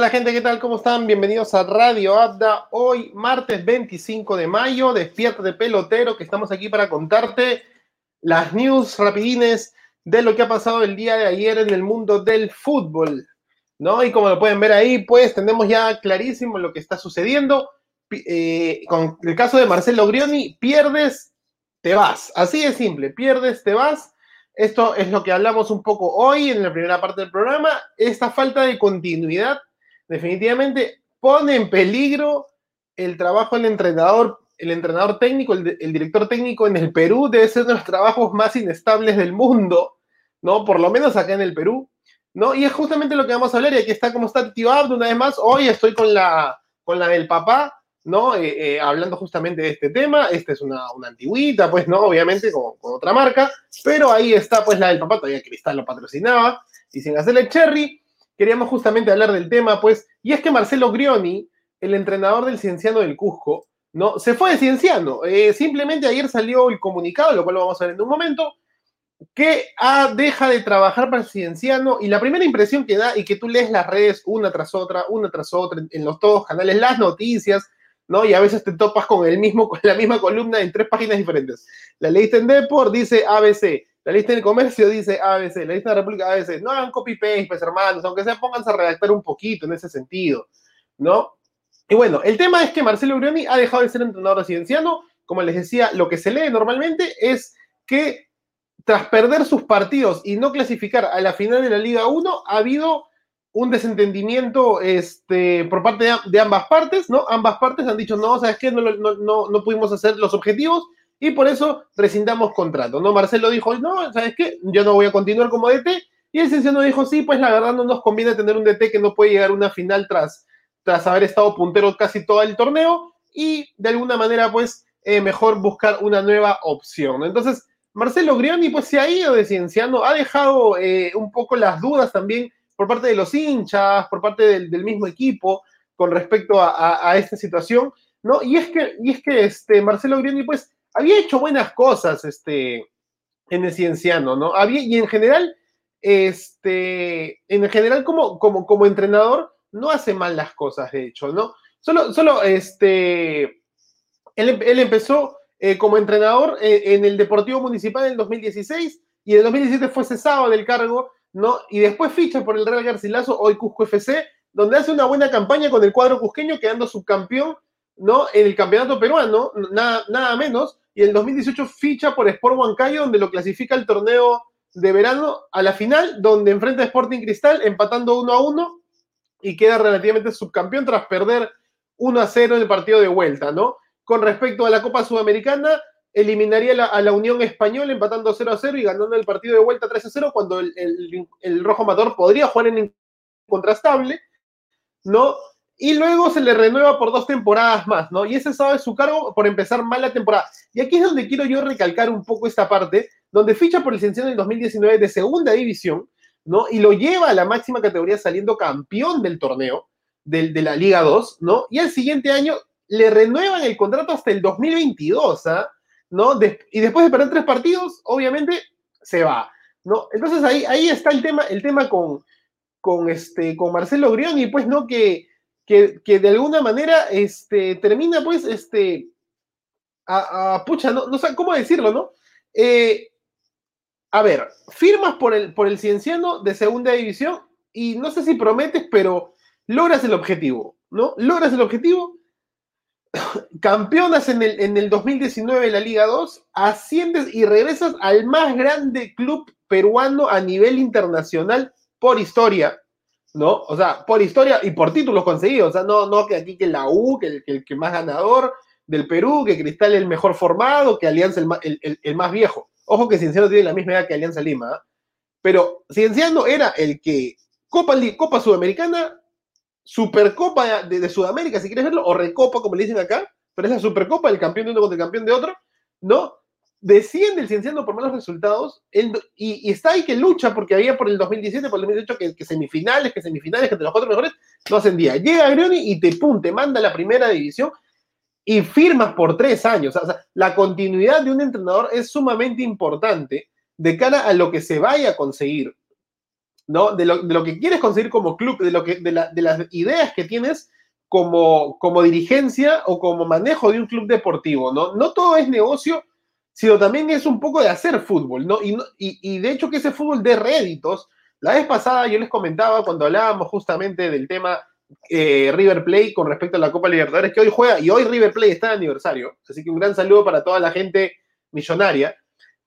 Hola gente, ¿qué tal? ¿Cómo están? Bienvenidos a Radio Abda. Hoy, martes 25 de mayo, despierta de pelotero, que estamos aquí para contarte las news rapidines de lo que ha pasado el día de ayer en el mundo del fútbol, ¿no? Y como lo pueden ver ahí, pues tenemos ya clarísimo lo que está sucediendo. Eh, con el caso de Marcelo Grioni, pierdes, te vas. Así de simple, pierdes, te vas. Esto es lo que hablamos un poco hoy en la primera parte del programa. Esta falta de continuidad definitivamente pone en peligro el trabajo del entrenador, el entrenador técnico, el, director técnico en el Perú debe ser de los trabajos más inestables del mundo, ¿no? Por lo menos acá en el Perú, ¿no? Y es justamente lo que vamos a hablar, y aquí está como está Tío Abdo una vez más, hoy estoy con la, con la del papá, ¿no? Eh, eh, hablando justamente de este tema, esta es una, una pues, ¿no? Obviamente con, con, otra marca, pero ahí está pues la del papá, todavía Cristal lo patrocinaba, y sin hacerle cherry, queríamos justamente hablar del tema, pues, y es que Marcelo Grioni, el entrenador del Cienciano del Cusco, ¿no? Se fue de Cienciano. Eh, simplemente ayer salió el comunicado, lo cual lo vamos a ver en un momento, que ah, deja de trabajar para Cienciano y la primera impresión que da y que tú lees las redes una tras otra, una tras otra, en los todos canales, las noticias, ¿no? Y a veces te topas con mismo, con la misma columna en tres páginas diferentes. La leíste en Deport, dice ABC, la lista del comercio dice ABC, la lista de la República ABC. No hagan copy-paste, pues hermanos, aunque sea pónganse a redactar un poquito en ese sentido, ¿no? Y bueno, el tema es que Marcelo Urioni ha dejado de ser entrenador residenciano. Como les decía, lo que se lee normalmente es que tras perder sus partidos y no clasificar a la final de la Liga 1, ha habido un desentendimiento este, por parte de, ambas partes, ¿no? Ambas partes han dicho, no, ¿sabes qué? No, no, no, no pudimos hacer los objetivos y por eso rescindamos contrato, ¿no? Marcelo dijo, no, ¿sabes qué? Yo no voy a continuar como DT, y el Cienciano dijo, sí, pues la verdad no nos conviene tener un DT que no puede llegar a una final tras, tras haber estado puntero casi todo el torneo, y de alguna manera, pues, eh, mejor buscar una nueva opción, Entonces, Marcelo Grioni, pues, se ha ido de Cienciano, ha dejado eh, un poco las dudas también por parte de los hinchas, por parte del, mismo equipo, con respecto a, esta situación, ¿no? Y es que, y es que este, Marcelo Grioni, pues, había hecho buenas cosas este, en el cienciano, ¿no? Había, y en general, este, en general como, como, como entrenador, no hace mal las cosas, de hecho, ¿no? Solo, solo, este, él, empezó eh, como entrenador eh, en el Deportivo Municipal en el 2016 y en el 2017 fue cesado del cargo, ¿no? Y después ficha por el Real Garcilaso, hoy Cusco FC, donde hace una buena campaña con el cuadro cusqueño, quedando subcampeón, ¿no? En el campeonato peruano, nada, nada menos, y en 2018 ficha por Sport Huancayo, donde lo clasifica el torneo de verano a la final, donde enfrenta a Sporting Cristal empatando 1 a 1 y queda relativamente subcampeón tras perder 1 a 0 en el partido de vuelta, ¿no? Con respecto a la Copa Sudamericana, eliminaría a la Unión Española empatando 0 a 0 y ganando el partido de vuelta 3 a 0 cuando el, el Rojo Amador podría jugar en contrastable, ¿no? Y luego se le renueva por dos temporadas más, ¿no? Y ese sabe su cargo por empezar mal la temporada. Y aquí es donde quiero yo recalcar un poco esta parte, donde ficha por licencia en el 2019 de segunda división, ¿no? Y lo lleva a la máxima categoría saliendo campeón del torneo, del, de la Liga 2, ¿no? Y al siguiente año le renuevan el contrato hasta el 2022, ¿ah? ¿no? y después de perder tres partidos, obviamente se va, ¿no? Entonces ahí, ahí está el tema, el tema con, con, este, con Marcelo Grioni, pues, ¿no? Que que, de alguna manera este, termina, pues, este, a, pucha, no, no sé cómo decirlo, ¿no? Eh, a ver, firmas por el, por el Cienciano de segunda división y no sé si prometes, pero logras el objetivo, ¿no? Logras el objetivo, campeonas en el, en el 2019 de la Liga 2, asciendes y regresas al más grande club peruano a nivel internacional por historia, ¿no? O sea, por historia y por títulos conseguidos, o sea, no, no que aquí que la U, que el, que, más ganador del Perú, que Cristal el mejor formado, que Alianza el, más viejo. Ojo que Cienciano tiene la misma edad que Alianza Lima, ¿ah? pero Cienciano era el que Copa, Copa Sudamericana, Supercopa de, de, Sudamérica, si quieres verlo, o Recopa, como le dicen acá, pero es la Supercopa, el campeón de uno contra el campeón de otro, ¿no? Desciende el Cienciano por malos resultados y, está ahí que lucha porque había por el 2017, por el 2018 que, semifinales, que semifinales, que entre los cuatro mejores no ascendía. Llega Grioni y te, pum, te manda a la primera división y firmas por tres años. O sea, la continuidad de un entrenador es sumamente importante de cara a lo que se vaya a conseguir. ¿no? De lo, que quieres conseguir como club, de, lo que, de, las ideas que tienes como, como dirigencia o como manejo de un club deportivo, ¿no? No todo es negocio, sino también es un poco de hacer fútbol, ¿no? Y, y, de hecho que ese fútbol de réditos, la vez pasada yo les comentaba cuando hablábamos justamente del tema eh, River Play con respecto a la Copa Libertadores que hoy juega, y hoy River Play está de aniversario, así que un gran saludo para toda la gente millonaria,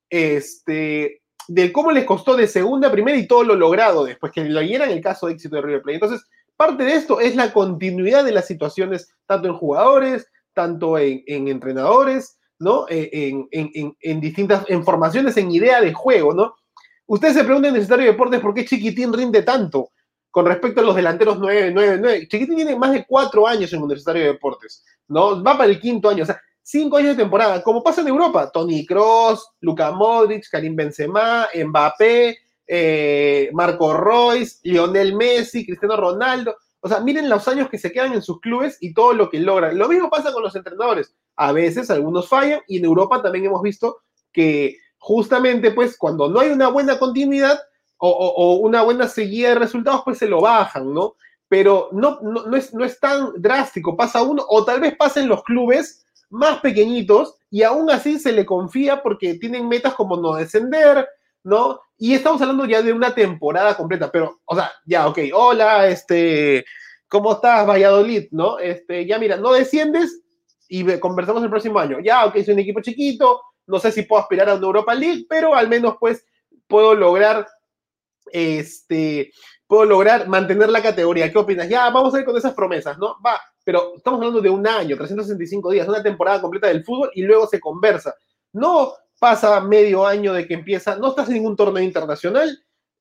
este, de cómo les costó de segunda a primera y todo lo logrado después, que lo en el caso de éxito de River Plate. Entonces, parte de esto es la continuidad de las situaciones, tanto en jugadores, tanto en, entrenadores, Eh, en, distintas formaciones, en idea de juego, ¿no? Ustedes se preguntan en Necesitario de Deportes por qué Chiquitín rinde tanto con respecto a los delanteros 9, 9, 9. Chiquitín tiene más de cuatro años en Universitario de Deportes, ¿no? Va para el quinto año, o sea, cinco años de temporada, como pasa en Europa. Tony Cross, Luka Modric, Karim Benzema, Mbappé, eh, Marco Royce, Lionel Messi, Cristiano Ronaldo. O sea, miren los años que se quedan en sus clubes y todo lo que logran. Lo mismo pasa con los entrenadores. A veces algunos fallan y en Europa también hemos visto que justamente pues cuando no hay una buena continuidad o, una buena seguida de resultados pues se lo bajan, ¿no? Pero no, no, es, no es tan drástico, pasa uno o tal vez pasen los clubes más pequeñitos y aún así se le confía porque tienen metas como no descender, ¿no? Y estamos hablando ya de una temporada completa, pero, o sea, ya, ok, hola, este, ¿cómo estás, Valladolid, no? Este, ya mira, no desciendes y conversamos el próximo año. Ya, ok, soy un equipo chiquito, no sé si puedo aspirar a una Europa League, pero al menos, pues, puedo lograr, este, puedo lograr mantener la categoría. ¿Qué opinas? Ya, vamos a ir con esas promesas, ¿no? Va, pero estamos hablando de un año, 365 días, una temporada completa del fútbol y luego se conversa. No pasa medio año de que empieza, no estás en ningún torneo internacional,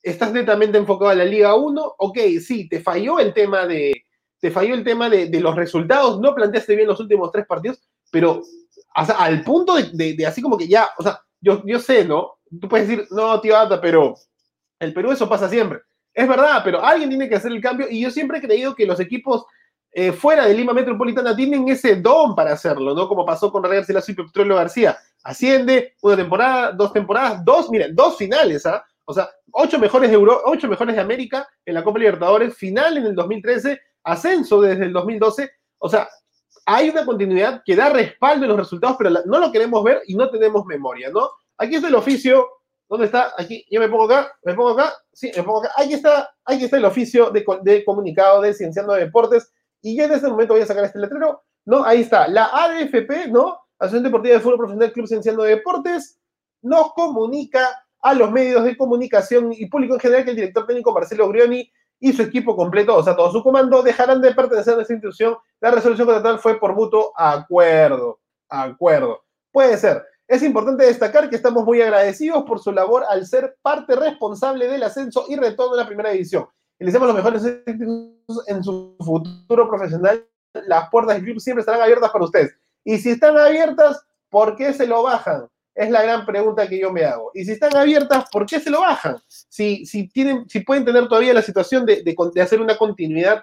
estás netamente enfocado a la Liga 1, ok, sí, te falló el tema de, te falló el tema de, los resultados, no planteaste bien los últimos tres partidos, pero al punto de, así como que ya, o sea, yo, yo sé, ¿no? Tú puedes decir, no, tío Ata, pero el Perú eso pasa siempre. Es verdad, pero alguien tiene que hacer el cambio y yo siempre he creído que los equipos eh, fuera de Lima Metropolitana tienen ese don para hacerlo, ¿no? Como pasó con Real García y Petróleo García. Asciende una temporada, dos temporadas, dos, miren, dos finales, ¿ah? O sea, ocho mejores, de Euro, ocho mejores de América en la Copa Libertadores, final en el 2013, ascenso desde el 2012. O sea, hay una continuidad que da respaldo en los resultados, pero no lo queremos ver y no tenemos memoria, ¿no? Aquí está el oficio ¿Dónde está? Aquí, yo me pongo acá, me pongo acá, sí, me pongo acá. Ahí está, ahí está el oficio de, comunicado de Cienciano de Deportes. Y yo en este momento voy a sacar este letrero, ¿no? Ahí está, la ADFP, ¿no? Asociación Deportiva de Fútbol Profesional Club Cienciano de Deportes, nos comunica a los medios de comunicación y público en general que el director técnico Marcelo Grioni y su equipo completo, o sea, todo su comando, dejarán de pertenecer a esta institución. La resolución contratal fue por mutuo acuerdo. Acuerdo. Puede ser. Es importante destacar que estamos muy agradecidos por su labor al ser parte responsable del ascenso y retorno a la primera división. Y les los mejores en su futuro profesional. Las puertas del club siempre estarán abiertas para ustedes. Y si están abiertas, ¿por qué se lo bajan? Es la gran pregunta que yo me hago. Y si están abiertas, ¿por qué se lo bajan? Si, si, tienen, si pueden tener todavía la situación de, de, hacer una continuidad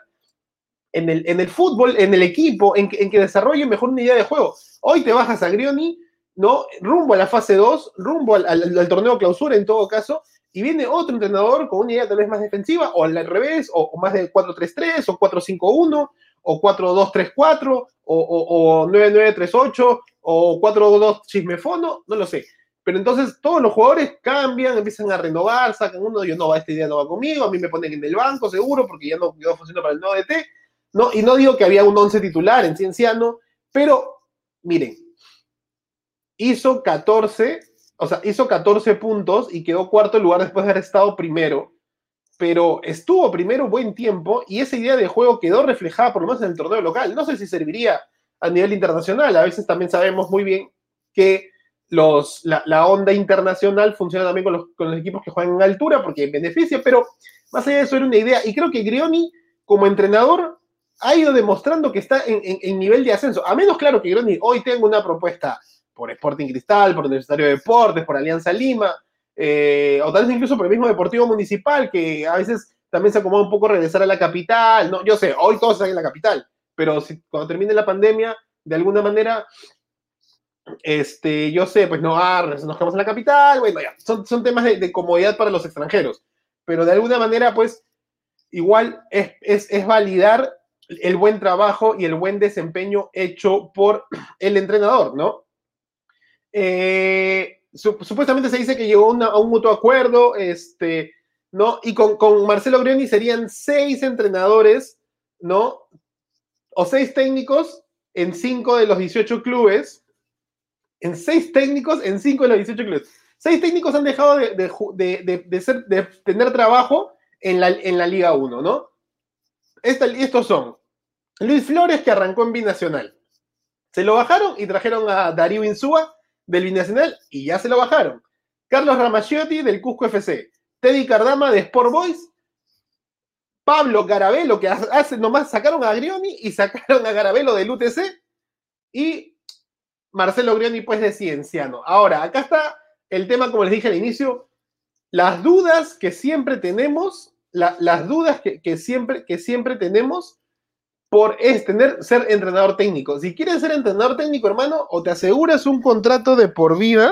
en el, en el, fútbol, en el equipo, en que, en que desarrollen mejor una idea de juego. Hoy te bajas a Grioni ¿no? Rumbo a la fase 2, rumbo al, torneo clausura en todo caso, y viene otro entrenador con una idea tal vez más defensiva, o al revés, o, más de 4-3-3, o 4-5-1, o 4-2-3-4, o, 9-9-3-8, o 4-2 chismefono, no lo sé. Pero entonces todos los jugadores cambian, empiezan a renovar, sacan uno, yo no, esta idea no va conmigo, a mí me ponen en el banco seguro porque ya no quedó funcionando para el nuevo DT, ¿no? Y no digo que había un 11 titular en Cienciano, pero miren, hizo 14, o sea, hizo 14 puntos y quedó cuarto lugar después de haber estado primero, pero estuvo primero buen tiempo y esa idea de juego quedó reflejada por lo menos en el torneo local. No sé si serviría a nivel internacional, a veces también sabemos muy bien que los, la, onda internacional funciona también con los, con los, equipos que juegan en altura porque beneficia, pero más allá de eso era una idea. Y creo que Grioni, como entrenador, ha ido demostrando que está en, en nivel de ascenso. A menos, claro, que Grioni hoy tenga una propuesta por Sporting Cristal, por Universitario de Deportes, por Alianza Lima, eh, o tal vez incluso por el mismo Deportivo Municipal, que a veces también se acomoda un poco regresar a la capital. No, yo sé, hoy todos están en la capital, pero cuando termine la pandemia, de alguna manera, este, yo sé, pues no, ah, nos quedamos en la capital, bueno, ya, son, son temas de, comodidad para los extranjeros. pero de alguna manera, pues, igual es, es, validar el buen trabajo y el buen desempeño hecho por el entrenador, ¿no? Eh, supuestamente se dice que llegó a un mutuo acuerdo, este, ¿no? Y con, con Marcelo Grioni serían seis entrenadores, ¿no? O seis técnicos en cinco de los 18 clubes, en seis técnicos en cinco de los 18 clubes. Seis técnicos han dejado de, de, ser, de tener trabajo en la, en la Liga 1, ¿no? estos son Luis Flores, que arrancó en Binacional. Se lo bajaron y trajeron a Darío Insúa del Binacional y ya se lo bajaron. Carlos Ramagiotti del Cusco FC. Teddy Cardama de Sport Boys. Pablo Garabelo, que hace nomás sacaron a Grioni y sacaron a Garabelo del UTC. Y Marcelo Grioni, pues, de Cienciano. Ahora, acá está el tema, como les dije al inicio, las dudas que siempre tenemos, las dudas que, siempre, que siempre tenemos por es ser entrenador técnico. Si quieres ser entrenador técnico, hermano, o te aseguras un contrato de por vida,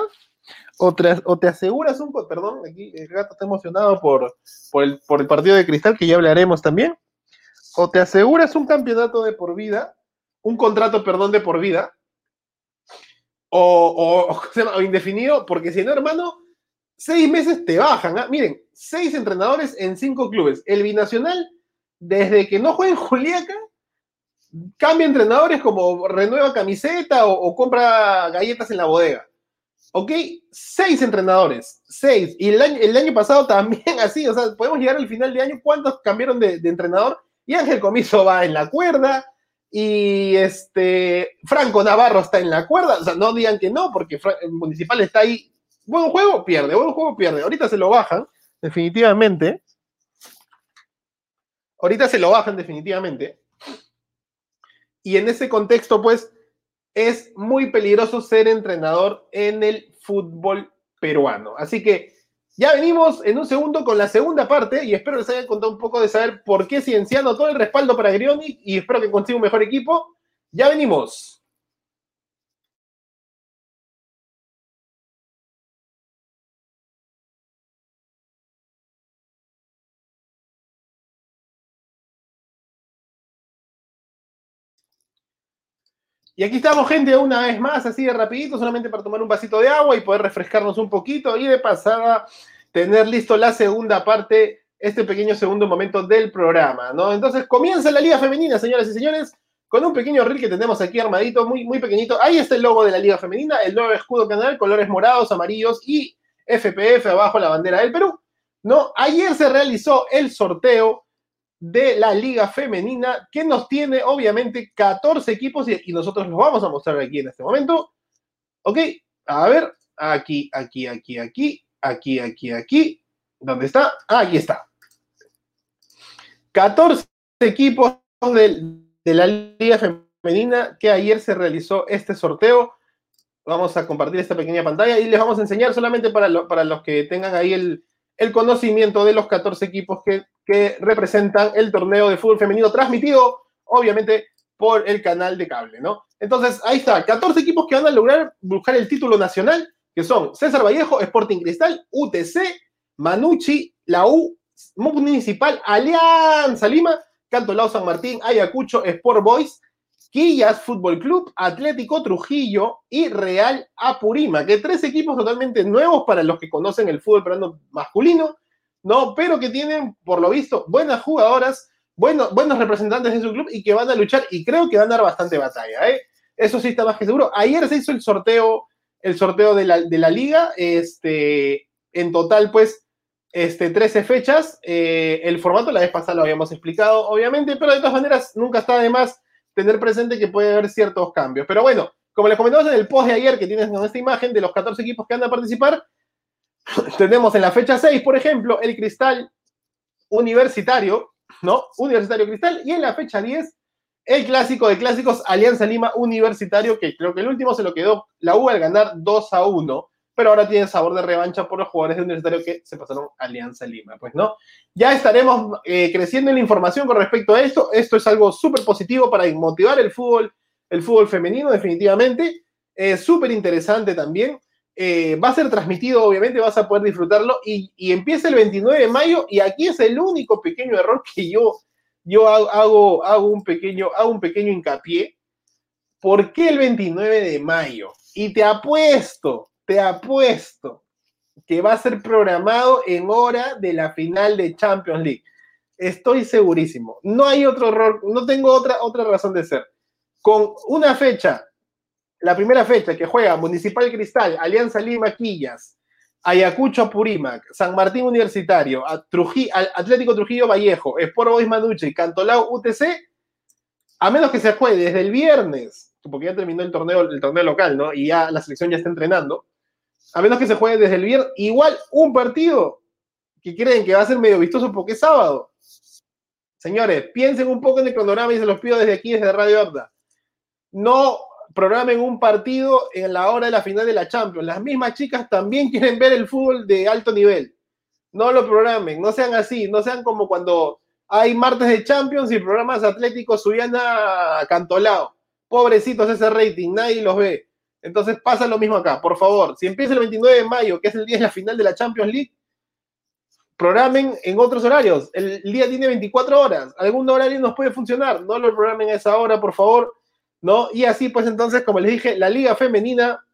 o te, o te aseguras un, perdón, aquí el gato está emocionado por, por, el, partido de cristal, que ya hablaremos también, o te aseguras un campeonato de por vida, un contrato, perdón, de por vida, o, o, indefinido, porque si no, hermano, seis meses te bajan. ¿ah? Miren, seis entrenadores en cinco clubes. El binacional, desde que no juega en Juliaca, cambia entrenadores como renueva camiseta o, compra galletas en la bodega. ¿Ok? Seis entrenadores, seis. Y el año, el año pasado también así, o sea, podemos llegar al final de año, ¿cuántos cambiaron de, entrenador? Y Ángel Comiso va en la cuerda, y este, Franco Navarro está en la cuerda, o sea, no digan que no, porque el Municipal está ahí. Buen juego, pierde, buen juego, pierde. Ahorita se lo bajan, definitivamente. Ahorita se lo bajan, definitivamente. Y en ese contexto, pues, es muy peligroso ser entrenador en el fútbol peruano. Así que ya venimos en un segundo con la segunda parte y espero les haya contado un poco de saber por qué Cienciano, todo el respaldo para Grioni y espero que consiga un mejor equipo. Ya venimos. Y aquí estamos, gente, una vez más, así de rapidito, solamente para tomar un vasito de agua y poder refrescarnos un poquito y de pasada tener listo la segunda parte, este pequeño segundo momento del programa, ¿no? Entonces comienza la Liga Femenina, señoras y señores, con un pequeño reel que tenemos aquí armadito, muy, muy pequeñito. Ahí está el logo de la Liga Femenina, el nuevo escudo canal, colores morados, amarillos y FPF abajo la bandera del Perú, ¿no? Ayer se realizó el sorteo de la Liga Femenina, que nos tiene obviamente 14 equipos y, nosotros los vamos a mostrar aquí en este momento. Ok, a ver, aquí, aquí, aquí, aquí, aquí, aquí, aquí. ¿Dónde está? Ah, aquí está. 14 equipos de, la Liga Femenina que ayer se realizó este sorteo. Vamos a compartir esta pequeña pantalla y les vamos a enseñar solamente para, para los que tengan ahí el, el conocimiento de los 14 equipos que, representan el torneo de fútbol femenino transmitido, obviamente, por el canal de cable, ¿no? Entonces, ahí está, 14 equipos que van a lograr buscar el título nacional, que son César Vallejo, Sporting Cristal, UTC, Manucci, la U Municipal, Alianza Lima, Canto Lao San Martín, Ayacucho, Sport Boys, Quillas Fútbol Club, Atlético Trujillo y Real Apurima, que tres equipos totalmente nuevos para los que conocen el fútbol peruano masculino, ¿no? Pero que tienen, por lo visto, buenas jugadoras, buenos, representantes de su club y que van a luchar y creo que van a dar bastante batalla, ¿eh? Eso sí está más que seguro. Ayer se hizo el sorteo, el sorteo de la, liga, este, en total, pues, este, 13 fechas. Eh, el formato la vez pasada lo habíamos explicado, obviamente, pero de todas maneras nunca está de más tener presente que puede haber ciertos cambios. Pero bueno, como les comentamos en el post de ayer que tienes en esta imagen de los 14 equipos que van a participar, tenemos en la fecha 6, por ejemplo, el Cristal Universitario, ¿no? Universitario Cristal, y en la fecha 10, el clásico de clásicos Alianza Lima Universitario, que creo que el último se lo quedó la U al ganar 2 a 1 pero ahora tiene sabor de revancha por los jugadores de Universitario que se pasaron Alianza Lima, pues, ¿no? Ya estaremos eh, creciendo en la información con respecto a esto. Esto es algo súper positivo para motivar el fútbol, el fútbol femenino, definitivamente. Es súper interesante también. Eh, va a ser transmitido, obviamente vas a poder disfrutarlo y, empieza el 29 de mayo y aquí es el único pequeño error que yo, yo hago, hago, un pequeño, hago un pequeño hincapié. ¿Por qué el 29 de mayo? Y te apuesto, te apuesto que va a ser programado en hora de la final de Champions League. Estoy segurísimo. No hay otro error, no tengo otra, otra razón de ser. Con una fecha la primera fecha que juega Municipal Cristal, Alianza Lima Quillas, Ayacucho Apurímac, San Martín Universitario, Atlético Trujillo Vallejo, Esporo Boys Manuche y Cantolao UTC, a menos que se juegue desde el viernes, porque ya terminó el torneo, el torneo local, ¿no? Y ya la selección ya está entrenando, a menos que se juegue desde el viernes, igual un partido que creen que va a ser medio vistoso porque es sábado. Señores, piensen un poco en el cronograma y se los pido desde aquí, desde Radio Abda. No programen un partido en la hora de la final de la Champions. Las mismas chicas también quieren ver el fútbol de alto nivel. No lo programen, no sean así, no sean como cuando hay martes de Champions y programas atléticos subían a Cantolao. Pobrecitos ese rating, nadie los ve. Entonces pasa lo mismo acá, por favor. Si empieza el 29 de mayo, que es el día de la final de la Champions League, programen en otros horarios. El día tiene 24 horas. Algún horario nos puede funcionar. No lo programen a esa hora, por favor ¿no? Y así, pues entonces, como les dije, la Liga Femenina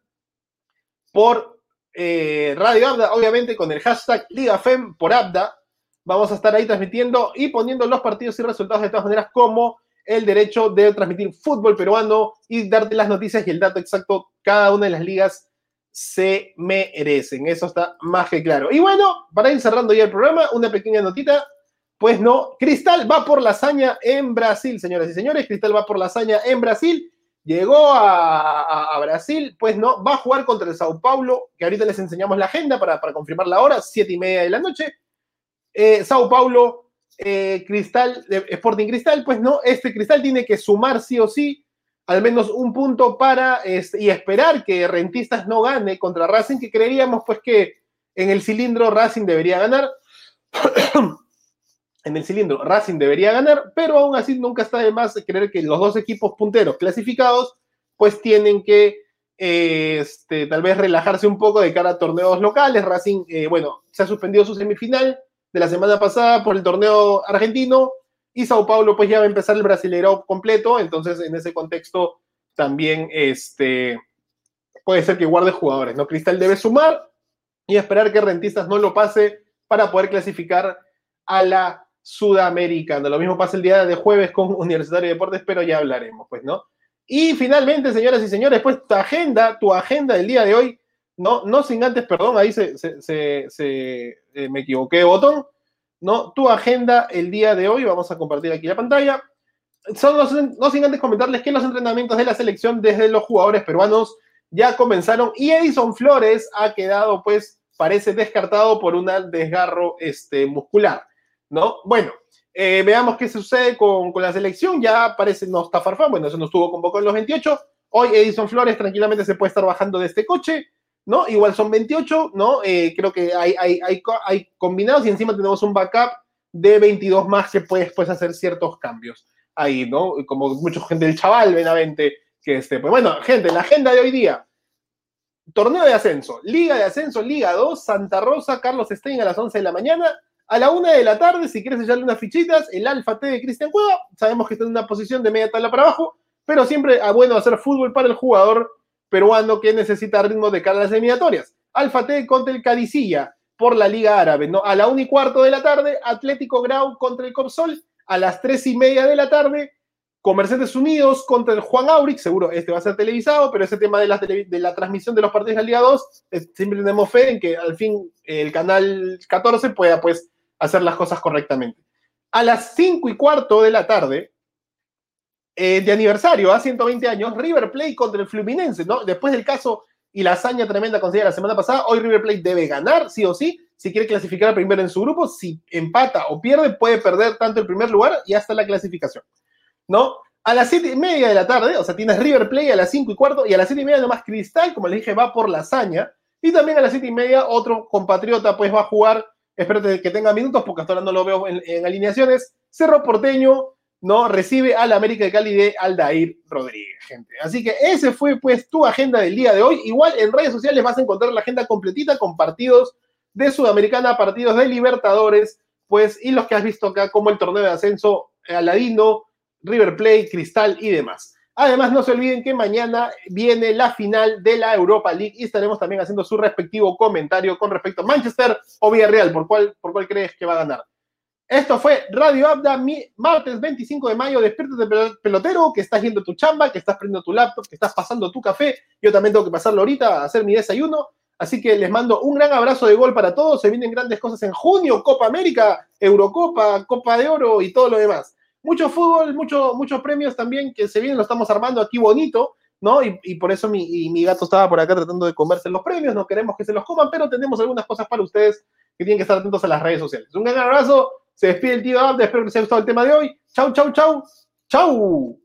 por eh, Radio Abda, obviamente con el hashtag LigaFem por Abda, vamos a estar ahí transmitiendo y poniendo los partidos y resultados de todas maneras como el derecho de transmitir fútbol peruano y darte las noticias y el dato exacto cada una de las ligas se merecen. Eso está más que claro. Y bueno, para ir cerrando ya el programa, una pequeña notita pues no, Cristal va por la hazaña en Brasil, señoras y señores. Cristal va por la hazaña en Brasil. Llegó a, Brasil, pues no, va a jugar contra el Sao Paulo, que ahorita les enseñamos la agenda para, confirmar la hora, siete y media de la noche. Eh, Sao Paulo, eh, Cristal, Sporting Cristal, pues no, este Cristal tiene que sumar sí o sí al menos un punto para y esperar que Rentistas no gane contra Racing, que creeríamos pues que en el cilindro Racing debería ganar. en el cilindro. Racing debería ganar, pero aún así nunca está de más creer que los dos equipos punteros clasificados pues tienen que eh, este, tal vez relajarse un poco de cara a torneos locales. Racing, eh, bueno, se ha suspendido su semifinal de la semana pasada por el torneo argentino y Sao Paulo pues ya va a empezar el brasileiro completo, entonces en ese contexto también este, puede ser que guarde jugadores, ¿no? Cristal debe sumar y esperar que Rentistas no lo pase para poder clasificar a la sudamericano. Lo mismo pasa el día de jueves con Universitario de Deportes, pero ya hablaremos, pues, ¿no? Y finalmente, señoras y señores, pues tu agenda, tu agenda del día de hoy, no, no sin antes, perdón, ahí se, eh, me equivoqué botón, ¿no? Tu agenda el día de hoy, vamos a compartir aquí la pantalla. Son no sin antes comentarles que los entrenamientos de la selección desde los jugadores peruanos ya comenzaron y Edison Flores ha quedado, pues, parece descartado por un desgarro este, muscular. ¿No? Bueno, eh, veamos qué sucede con, la selección. Ya parece no está farfán, bueno, eso no estuvo convocado en los 28. Hoy Edison Flores tranquilamente se puede estar bajando de este coche, ¿no? Igual son 28, ¿no? Eh, creo que hay, hay, hay, combinados y encima tenemos un backup de 22 más que puede después hacer ciertos cambios ahí, ¿no? Como mucha gente del chaval, Benavente, que esté. Pues bueno, gente, la agenda de hoy día. Torneo de ascenso, Liga de Ascenso, Liga 2, Santa Rosa, Carlos Stein a las 11 de la mañana, a la una de la tarde, si quieres echarle unas fichitas, el Alfa T de Cristian Cueva, sabemos que está en una posición de media tabla para abajo, pero siempre a bueno hacer fútbol para el jugador peruano que necesita ritmo de cara a las eliminatorias. Alfa T contra el Cadicilla por la Liga Árabe, ¿no? A la una y cuarto de la tarde, Atlético Grau contra el Copsol, a las tres y media de la tarde, Comerciantes Unidos contra el Juan Aurich, seguro este va a ser televisado, pero ese tema de la, de la transmisión de los partidos de la Liga 2, siempre tenemos fe en que al fin el canal 14 pueda pues hacer las cosas correctamente. A las 5 y cuarto de la tarde, eh, de aniversario, a 120 años, River Plate contra el Fluminense, ¿no? Después del caso y la hazaña tremenda conseguida la semana pasada, hoy River Plate debe ganar, sí o sí, si quiere clasificar primero en su grupo, si empata o pierde, puede perder tanto el primer lugar y hasta la clasificación, ¿no? A las 7 y media de la tarde, o sea, tienes River Plate a las 5 y cuarto, y a las 7 y media nomás Cristal, como les dije, va por la hazaña, y también a las 7 y media otro compatriota pues va a jugar espero que tenga minutos porque hasta ahora no lo veo en, alineaciones. Cerro Porteño, ¿no? Recibe al América de Cali de Aldair Rodríguez, gente. Así que ese fue pues tu agenda del día de hoy. Igual en redes sociales vas a encontrar la agenda completita con partidos de Sudamericana, partidos de Libertadores, pues, y los que has visto acá como el torneo de ascenso, Aladino, River Plate, Cristal y demás. Además, no se olviden que mañana viene la final de la Europa League y estaremos también haciendo su respectivo comentario con respecto a Manchester o Villarreal, por cuál, por cuál crees que va a ganar. Esto fue Radio Abda, mi martes 25 de mayo. Despiértate, pelotero, que estás yendo tu chamba, que estás prendiendo tu laptop, que estás pasando tu café. Yo también tengo que pasarlo ahorita a hacer mi desayuno. Así que les mando un gran abrazo de gol para todos. Se vienen grandes cosas en junio: Copa América, Eurocopa, Copa de Oro y todo lo demás. Mucho fútbol, mucho, muchos premios también que se vienen, lo estamos armando aquí bonito. ¿no? Y, por eso mi, mi, gato estaba por acá tratando de comerse los premios, no queremos que se los coman, pero tenemos algunas cosas para ustedes que tienen que estar atentos a las redes sociales. Un gran abrazo, se despide el tío Abde, espero que les haya gustado el tema de hoy. Chau, chau, chau. Chau.